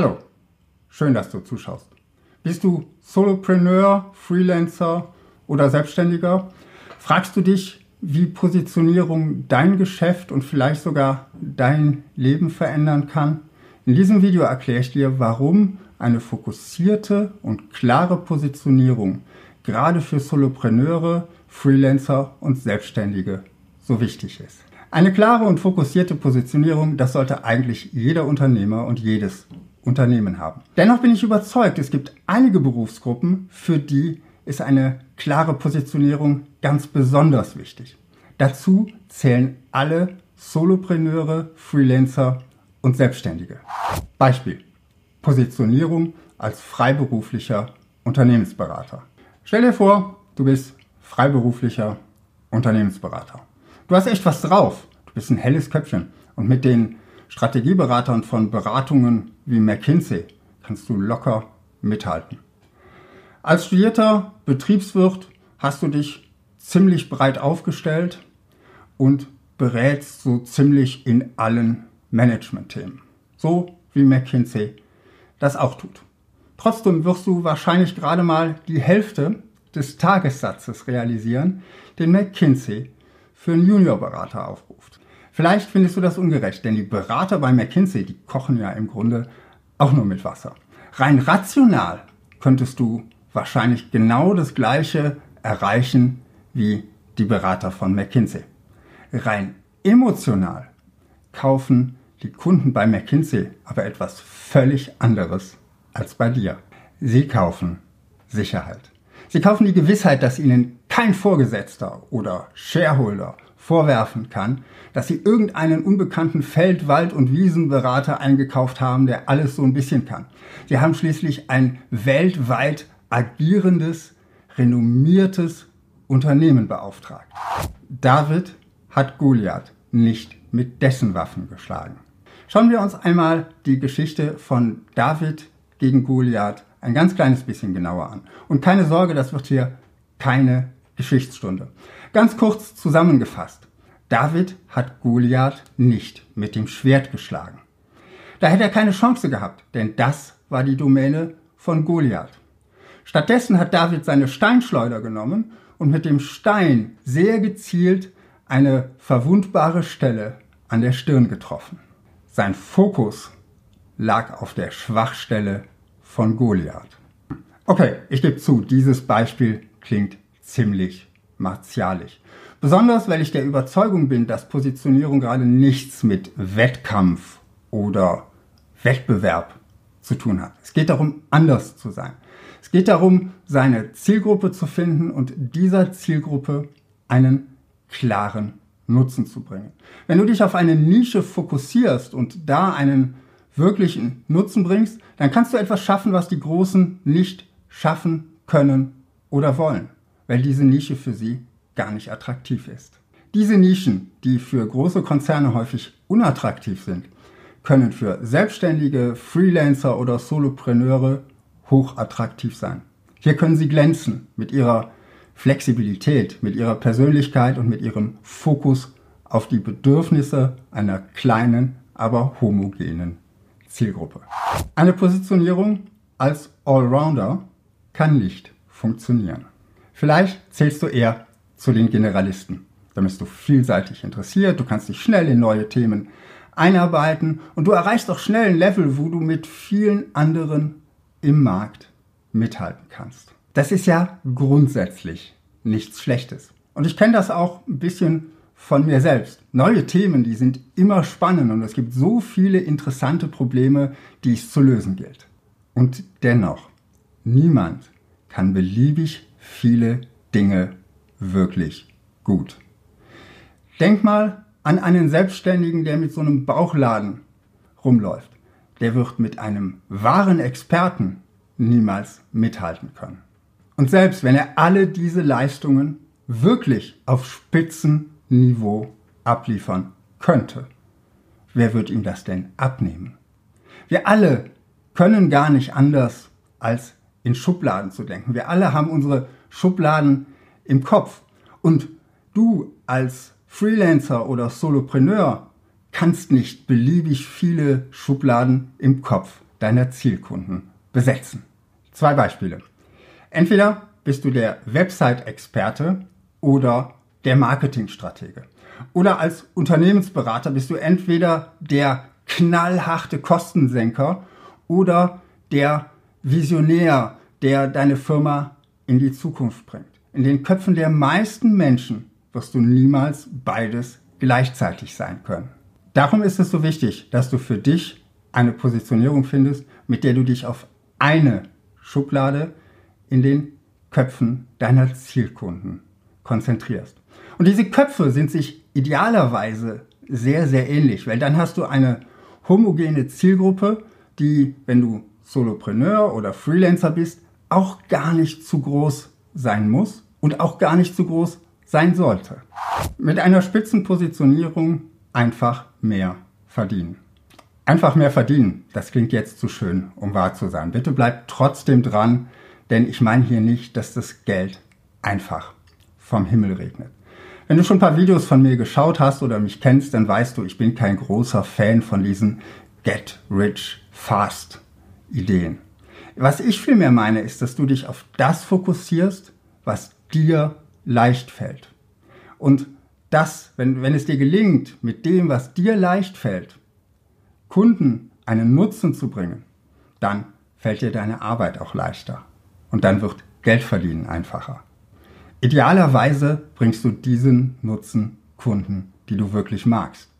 Hallo, schön, dass du zuschaust. Bist du Solopreneur, Freelancer oder Selbstständiger? Fragst du dich, wie Positionierung dein Geschäft und vielleicht sogar dein Leben verändern kann? In diesem Video erkläre ich dir, warum eine fokussierte und klare Positionierung gerade für Solopreneure, Freelancer und Selbstständige so wichtig ist. Eine klare und fokussierte Positionierung, das sollte eigentlich jeder Unternehmer und jedes Unternehmen haben. Dennoch bin ich überzeugt, es gibt einige Berufsgruppen, für die ist eine klare Positionierung ganz besonders wichtig. Dazu zählen alle Solopreneure, Freelancer und Selbstständige. Beispiel. Positionierung als freiberuflicher Unternehmensberater. Stell dir vor, du bist freiberuflicher Unternehmensberater. Du hast echt was drauf. Du bist ein helles Köpfchen. Und mit den Strategieberatern von Beratungen wie McKinsey kannst du locker mithalten. Als studierter Betriebswirt hast du dich ziemlich breit aufgestellt und berätst so ziemlich in allen Management-Themen. So wie McKinsey das auch tut. Trotzdem wirst du wahrscheinlich gerade mal die Hälfte des Tagessatzes realisieren, den McKinsey für einen Juniorberater aufruft. Vielleicht findest du das ungerecht, denn die Berater bei McKinsey, die kochen ja im Grunde auch nur mit Wasser. Rein rational könntest du wahrscheinlich genau das Gleiche erreichen wie die Berater von McKinsey. Rein emotional kaufen die Kunden bei McKinsey aber etwas völlig anderes als bei dir. Sie kaufen Sicherheit. Sie kaufen die Gewissheit, dass ihnen kein Vorgesetzter oder Shareholder vorwerfen kann, dass sie irgendeinen unbekannten Feld-, Wald- und Wiesenberater eingekauft haben, der alles so ein bisschen kann. Sie haben schließlich ein weltweit agierendes, renommiertes Unternehmen beauftragt. David hat Goliath nicht mit dessen Waffen geschlagen. Schauen wir uns einmal die Geschichte von David gegen Goliath ein ganz kleines bisschen genauer an. Und keine Sorge, das wird hier keine Geschichtsstunde. Ganz kurz zusammengefasst. David hat Goliath nicht mit dem Schwert geschlagen. Da hätte er keine Chance gehabt, denn das war die Domäne von Goliath. Stattdessen hat David seine Steinschleuder genommen und mit dem Stein sehr gezielt eine verwundbare Stelle an der Stirn getroffen. Sein Fokus lag auf der Schwachstelle von Goliath. Okay, ich gebe zu, dieses Beispiel klingt ziemlich martialisch. Besonders, weil ich der Überzeugung bin, dass Positionierung gerade nichts mit Wettkampf oder Wettbewerb zu tun hat. Es geht darum, anders zu sein. Es geht darum, seine Zielgruppe zu finden und dieser Zielgruppe einen klaren Nutzen zu bringen. Wenn du dich auf eine Nische fokussierst und da einen wirklichen Nutzen bringst, dann kannst du etwas schaffen, was die Großen nicht schaffen können oder wollen, weil diese Nische für sie gar nicht attraktiv ist. Diese Nischen, die für große Konzerne häufig unattraktiv sind, können für Selbstständige, Freelancer oder Solopreneure hochattraktiv sein. Hier können sie glänzen mit ihrer Flexibilität, mit ihrer Persönlichkeit und mit ihrem Fokus auf die Bedürfnisse einer kleinen, aber homogenen Zielgruppe. Eine Positionierung als Allrounder kann nicht funktionieren. Vielleicht zählst du eher zu den Generalisten. Da bist du vielseitig interessiert, du kannst dich schnell in neue Themen einarbeiten und du erreichst auch schnell ein Level, wo du mit vielen anderen im Markt mithalten kannst. Das ist ja grundsätzlich nichts Schlechtes. Und ich kenne das auch ein bisschen von mir selbst. Neue Themen, die sind immer spannend und es gibt so viele interessante Probleme, die es zu lösen gilt. Und dennoch, niemand kann beliebig viele Dinge wirklich gut. Denk mal an einen Selbstständigen, der mit so einem Bauchladen rumläuft. Der wird mit einem wahren Experten niemals mithalten können. Und selbst wenn er alle diese Leistungen wirklich auf Spitzenniveau abliefern könnte, wer wird ihm das denn abnehmen? Wir alle können gar nicht anders, als in Schubladen zu denken. Wir alle haben unsere Schubladen im Kopf. Und du als Freelancer oder Solopreneur kannst nicht beliebig viele Schubladen im Kopf deiner Zielkunden besetzen. Zwei Beispiele. Entweder bist du der Website-Experte oder der Marketingstratege. Oder als Unternehmensberater bist du entweder der knallharte Kostensenker oder der Visionär, der deine Firma in die Zukunft bringt. In den Köpfen der meisten Menschen wirst du niemals beides gleichzeitig sein können. Darum ist es so wichtig, dass du für dich eine Positionierung findest, mit der du dich auf eine Schublade in den Köpfen deiner Zielkunden konzentrierst. Und diese Köpfe sind sich idealerweise sehr, sehr ähnlich, weil dann hast du eine homogene Zielgruppe, die, wenn du Solopreneur oder Freelancer bist, auch gar nicht zu groß sein muss und auch gar nicht zu groß sein sollte. Mit einer Spitzenpositionierung einfach mehr verdienen. Einfach mehr verdienen, das klingt jetzt zu schön, um wahr zu sein. Bitte bleib trotzdem dran, denn ich meine hier nicht, dass das Geld einfach vom Himmel regnet. Wenn du schon ein paar Videos von mir geschaut hast oder mich kennst, dann weißt du, ich bin kein großer Fan von diesen Get Rich Fast Ideen. Was ich vielmehr meine, ist, dass du dich auf das fokussierst, was dir leicht fällt. Und das, wenn, wenn es dir gelingt, mit dem, was dir leicht fällt, Kunden einen Nutzen zu bringen, dann fällt dir deine Arbeit auch leichter. Und dann wird Geld verdienen einfacher. Idealerweise bringst du diesen Nutzen Kunden, die du wirklich magst.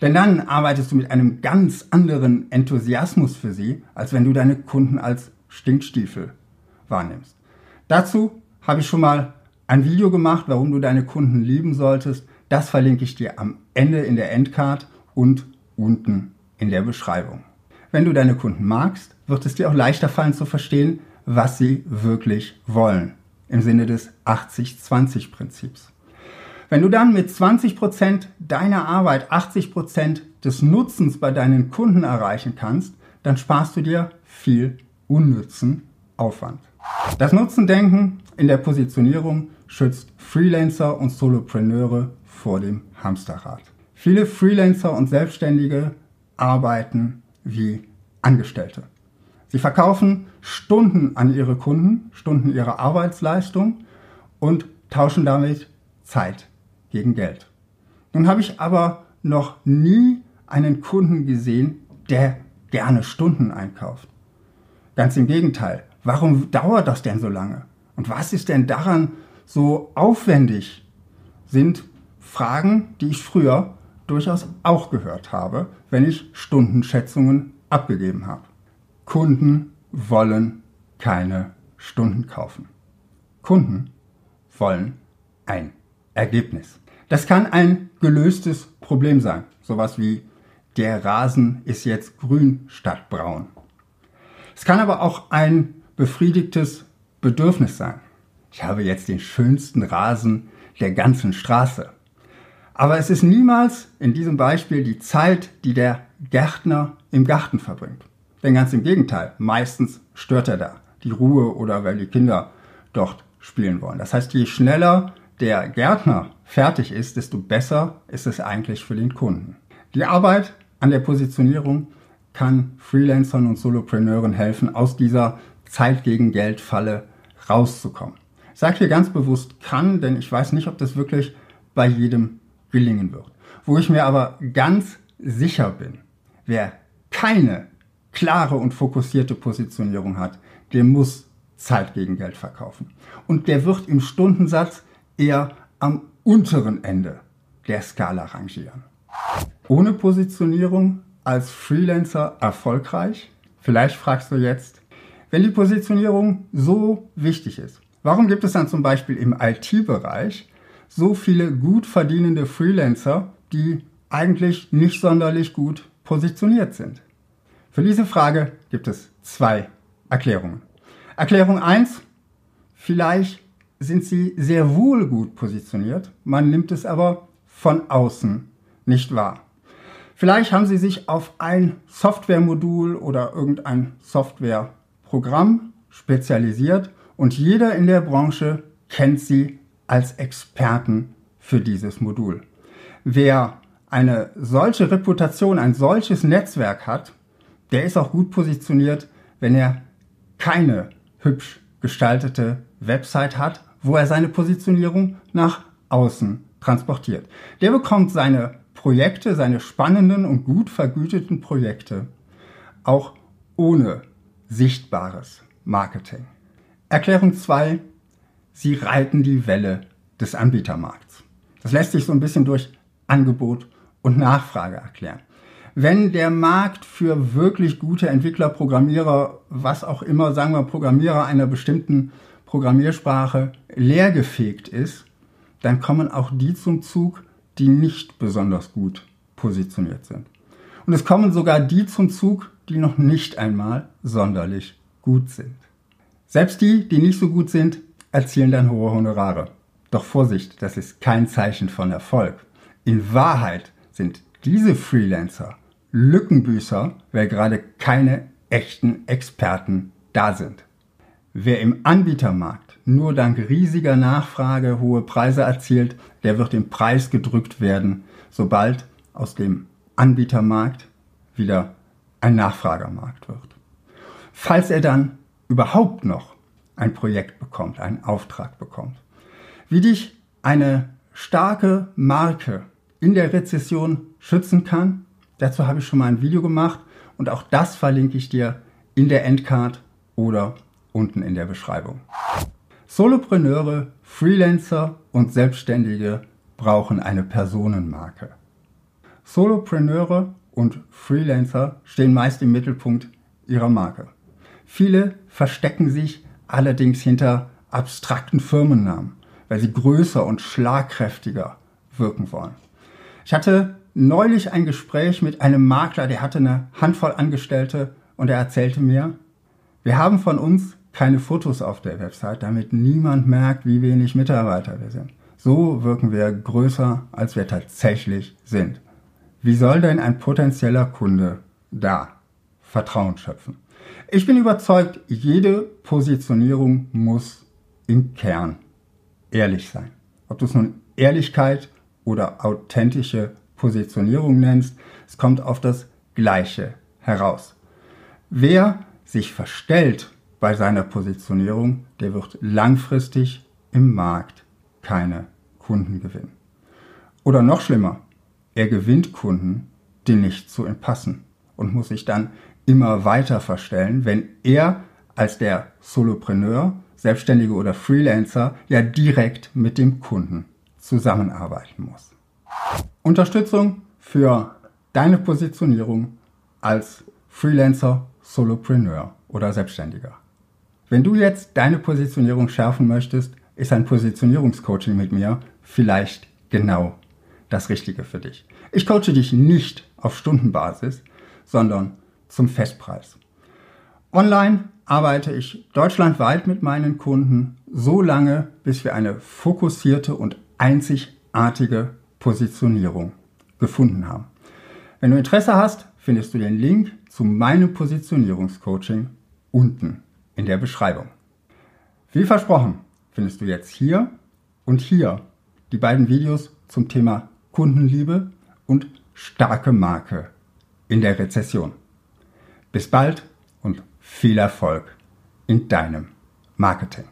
Denn dann arbeitest du mit einem ganz anderen Enthusiasmus für sie, als wenn du deine Kunden als Stinkstiefel wahrnimmst. Dazu habe ich schon mal ein Video gemacht, warum du deine Kunden lieben solltest. Das verlinke ich dir am Ende in der Endcard und unten in der Beschreibung. Wenn du deine Kunden magst, wird es dir auch leichter fallen zu verstehen, was sie wirklich wollen. Im Sinne des 80-20-Prinzips. Wenn du dann mit 20% deiner Arbeit 80% des Nutzens bei deinen Kunden erreichen kannst, dann sparst du dir viel unnützen Aufwand. Das Nutzendenken in der Positionierung schützt Freelancer und Solopreneure vor dem Hamsterrad. Viele Freelancer und Selbstständige arbeiten wie Angestellte. Sie verkaufen Stunden an ihre Kunden, Stunden ihrer Arbeitsleistung und tauschen damit Zeit gegen Geld. Nun habe ich aber noch nie einen Kunden gesehen, der gerne Stunden einkauft. Ganz im Gegenteil. Warum dauert das denn so lange? Und was ist denn daran so aufwendig? Sind Fragen, die ich früher durchaus auch gehört habe, wenn ich Stundenschätzungen abgegeben habe. Kunden wollen keine Stunden kaufen. Kunden wollen ein Ergebnis. Das kann ein gelöstes Problem sein. Sowas wie der Rasen ist jetzt grün statt braun. Es kann aber auch ein befriedigtes Bedürfnis sein. Ich habe jetzt den schönsten Rasen der ganzen Straße. Aber es ist niemals in diesem Beispiel die Zeit, die der Gärtner im Garten verbringt. Denn ganz im Gegenteil, meistens stört er da die Ruhe oder weil die Kinder dort spielen wollen. Das heißt, je schneller der Gärtner fertig ist, desto besser ist es eigentlich für den Kunden. Die Arbeit an der Positionierung kann Freelancern und Solopreneuren helfen, aus dieser Zeit gegen Geld Falle rauszukommen. Ich sage hier ganz bewusst kann, denn ich weiß nicht, ob das wirklich bei jedem gelingen wird. Wo ich mir aber ganz sicher bin, wer keine klare und fokussierte Positionierung hat, der muss Zeit gegen Geld verkaufen. Und der wird im Stundensatz eher am unteren Ende der Skala rangieren. Ohne Positionierung als Freelancer erfolgreich? Vielleicht fragst du jetzt, wenn die Positionierung so wichtig ist, warum gibt es dann zum Beispiel im IT-Bereich so viele gut verdienende Freelancer, die eigentlich nicht sonderlich gut positioniert sind? Für diese Frage gibt es zwei Erklärungen. Erklärung 1, vielleicht sind sie sehr wohl gut positioniert, man nimmt es aber von außen nicht wahr. Vielleicht haben sie sich auf ein Softwaremodul oder irgendein Softwareprogramm spezialisiert und jeder in der Branche kennt sie als Experten für dieses Modul. Wer eine solche Reputation, ein solches Netzwerk hat, der ist auch gut positioniert, wenn er keine hübsch gestaltete Website hat, wo er seine Positionierung nach außen transportiert. Der bekommt seine Projekte, seine spannenden und gut vergüteten Projekte auch ohne sichtbares Marketing. Erklärung 2. Sie reiten die Welle des Anbietermarkts. Das lässt sich so ein bisschen durch Angebot und Nachfrage erklären. Wenn der Markt für wirklich gute Entwickler, Programmierer, was auch immer, sagen wir Programmierer einer bestimmten Programmiersprache leergefegt ist, dann kommen auch die zum Zug, die nicht besonders gut positioniert sind. Und es kommen sogar die zum Zug, die noch nicht einmal sonderlich gut sind. Selbst die, die nicht so gut sind, erzielen dann hohe Honorare. Doch Vorsicht, das ist kein Zeichen von Erfolg. In Wahrheit sind diese Freelancer Lückenbüßer, weil gerade keine echten Experten da sind. Wer im Anbietermarkt nur dank riesiger Nachfrage hohe Preise erzielt, der wird im Preis gedrückt werden, sobald aus dem Anbietermarkt wieder ein Nachfragermarkt wird. Falls er dann überhaupt noch ein Projekt bekommt, einen Auftrag bekommt. Wie dich eine starke Marke in der Rezession schützen kann, dazu habe ich schon mal ein Video gemacht und auch das verlinke ich dir in der Endcard oder unten in der Beschreibung. Solopreneure, Freelancer und Selbstständige brauchen eine Personenmarke. Solopreneure und Freelancer stehen meist im Mittelpunkt ihrer Marke. Viele verstecken sich allerdings hinter abstrakten Firmennamen, weil sie größer und schlagkräftiger wirken wollen. Ich hatte neulich ein Gespräch mit einem Makler, der hatte eine Handvoll Angestellte und er erzählte mir, wir haben von uns keine Fotos auf der Website, damit niemand merkt, wie wenig Mitarbeiter wir sind. So wirken wir größer, als wir tatsächlich sind. Wie soll denn ein potenzieller Kunde da Vertrauen schöpfen? Ich bin überzeugt, jede Positionierung muss im Kern ehrlich sein. Ob du es nun Ehrlichkeit oder authentische Positionierung nennst, es kommt auf das Gleiche heraus. Wer sich verstellt bei seiner Positionierung, der wird langfristig im Markt keine Kunden gewinnen. Oder noch schlimmer, er gewinnt Kunden, die nicht zu ihm passen und muss sich dann immer weiter verstellen, wenn er als der Solopreneur, Selbstständige oder Freelancer ja direkt mit dem Kunden zusammenarbeiten muss. Unterstützung für deine Positionierung als Freelancer, Solopreneur oder Selbstständiger. Wenn du jetzt deine Positionierung schärfen möchtest, ist ein Positionierungscoaching mit mir vielleicht genau das Richtige für dich. Ich coache dich nicht auf Stundenbasis, sondern zum Festpreis. Online arbeite ich deutschlandweit mit meinen Kunden so lange, bis wir eine fokussierte und einzigartige Positionierung gefunden haben. Wenn du Interesse hast, findest du den Link zu meinem Positionierungscoaching unten in der Beschreibung. Wie versprochen, findest du jetzt hier und hier die beiden Videos zum Thema Kundenliebe und starke Marke in der Rezession. Bis bald und viel Erfolg in deinem Marketing.